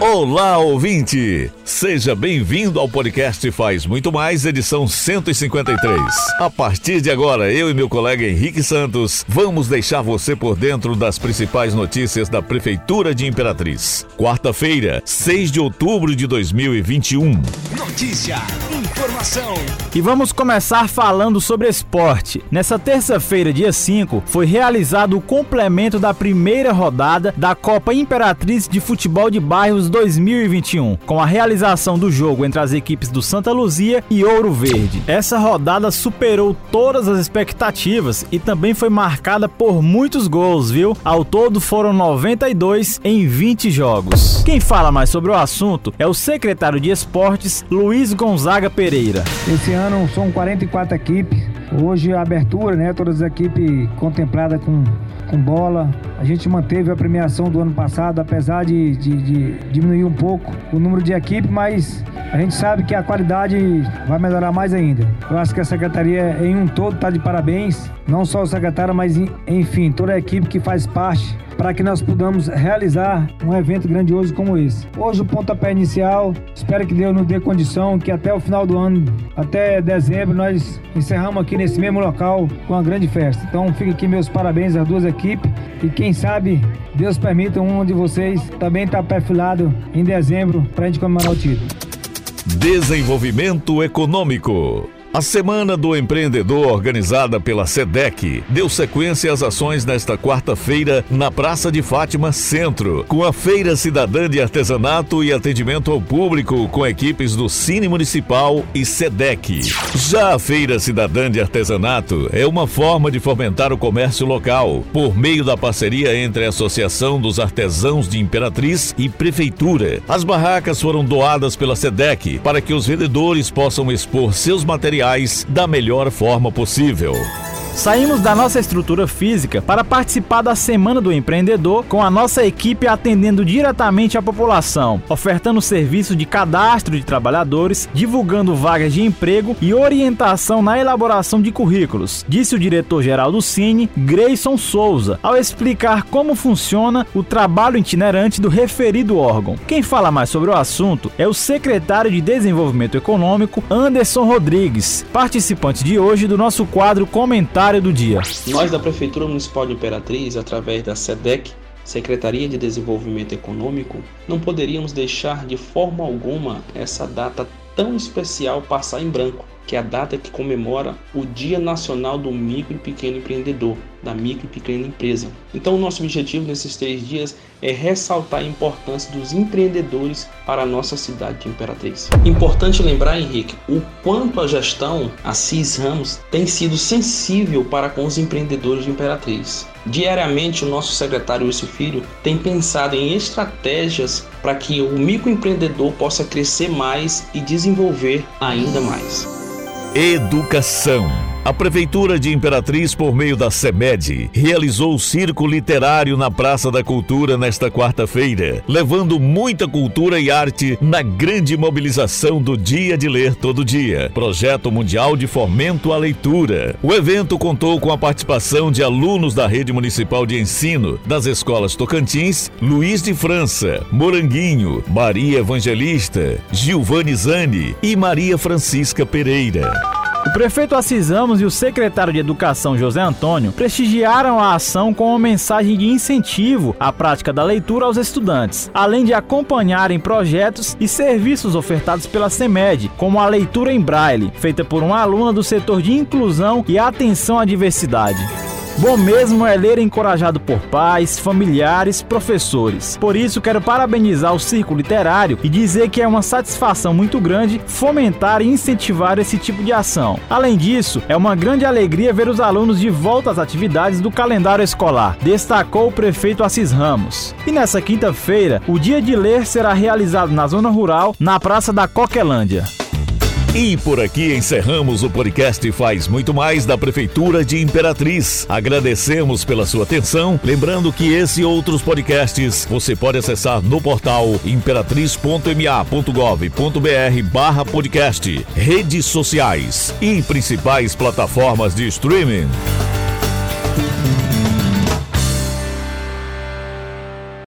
Olá, ouvinte! Seja bem-vindo ao podcast Faz Muito Mais, edição 153. A partir de agora, eu e meu colega Henrique Santos vamos deixar você por dentro das principais notícias da Prefeitura de Imperatriz. Quarta-feira, 6 de outubro de 2021. Notícia, informação. E vamos começar falando sobre esporte. Nessa terça-feira, dia 5, foi realizado o complemento da primeira rodada da Copa Imperatriz de Futebol de Bairros 2021, com a realização do jogo entre as equipes do Santa Luzia e Ouro Verde. Essa rodada superou todas as expectativas e também foi marcada por muitos gols, viu? Ao todo foram 92 em 20 jogos. Quem fala mais sobre o assunto é o secretário de Esportes, Luiz Gonzaga Pereira. Esse ano são 44 equipes. Hoje a abertura, né? Todas as equipes contempladas com com bola. A gente manteve a premiação do ano passado, apesar de, de, de diminuir um pouco o número de equipe, mas a gente sabe que a qualidade vai melhorar mais ainda. Eu acho que a secretaria em um todo está de parabéns, não só o secretário, mas enfim, toda a equipe que faz parte para que nós podamos realizar um evento grandioso como esse. Hoje o pontapé inicial, espero que Deus nos dê condição que até o final do ano, até dezembro, nós encerramos aqui nesse mesmo local com uma grande festa. Então fica aqui meus parabéns às duas equipes e quem sabe Deus permita um de vocês também estar tá perfilado em dezembro para a gente comemorar o título. Desenvolvimento Econômico. A Semana do Empreendedor, organizada pela SEDEC, deu sequência às ações nesta quarta-feira na Praça de Fátima Centro, com a Feira Cidadã de Artesanato e atendimento ao público com equipes do Cine Municipal e SEDEC. Já a Feira Cidadã de Artesanato é uma forma de fomentar o comércio local, por meio da parceria entre a Associação dos Artesãos de Imperatriz e Prefeitura. As barracas foram doadas pela SEDEC para que os vendedores possam expor seus materiais materiais da melhor forma possível. Saímos da nossa estrutura física para participar da Semana do Empreendedor com a nossa equipe atendendo diretamente a população, ofertando serviço de cadastro de trabalhadores, divulgando vagas de emprego e orientação na elaboração de currículos, disse o diretor-geral do Cine, Grayson Souza, ao explicar como funciona o trabalho itinerante do referido órgão. Quem fala mais sobre o assunto é o secretário de Desenvolvimento Econômico, Anderson Rodrigues, participante de hoje do nosso quadro Comentário do dia. Nós da Prefeitura Municipal de Imperatriz, através da SEDEC, Secretaria de Desenvolvimento Econômico, não poderíamos deixar de forma alguma essa data tão especial passar em branco que é a data que comemora o Dia Nacional do Micro e Pequeno Empreendedor, da micro e pequena empresa. Então, nosso objetivo nesses três dias é ressaltar a importância dos empreendedores para a nossa cidade de Imperatriz. Importante lembrar, Henrique, o quanto a gestão, a CIS Ramos, tem sido sensível para com os empreendedores de Imperatriz. Diariamente, o nosso secretário Wilson Filho tem pensado em estratégias para que o microempreendedor possa crescer mais e desenvolver ainda mais. Educação. A Prefeitura de Imperatriz, por meio da SEMED, realizou o Circo Literário na Praça da Cultura nesta quarta-feira, levando muita cultura e arte na grande mobilização do Dia de Ler Todo Dia, projeto mundial de fomento à leitura. O evento contou com a participação de alunos da Rede Municipal de Ensino, das escolas Tocantins, Luiz de França, Moranguinho, Maria Evangelista, Gilvani Zani e Maria Francisca Pereira. O prefeito Assis Ramos e o secretário de Educação José Antônio prestigiaram a ação com uma mensagem de incentivo à prática da leitura aos estudantes, além de acompanharem projetos e serviços ofertados pela CEMED, como a leitura em braille, feita por uma aluna do setor de inclusão e atenção à diversidade. Bom mesmo é ler encorajado por pais, familiares, professores. Por isso, quero parabenizar o Círculo Literário e dizer que é uma satisfação muito grande fomentar e incentivar esse tipo de ação. Além disso, é uma grande alegria ver os alunos de volta às atividades do calendário escolar, destacou o prefeito Assis Ramos. E nessa quinta-feira, o Dia de Ler será realizado na zona rural, na Praça da Coquelândia. E por aqui encerramos o podcast Faz Muito Mais da Prefeitura de Imperatriz. Agradecemos pela sua atenção. Lembrando que esse e outros podcasts você pode acessar no portal imperatriz.ma.gov.br barra podcast, redes sociais e principais plataformas de streaming.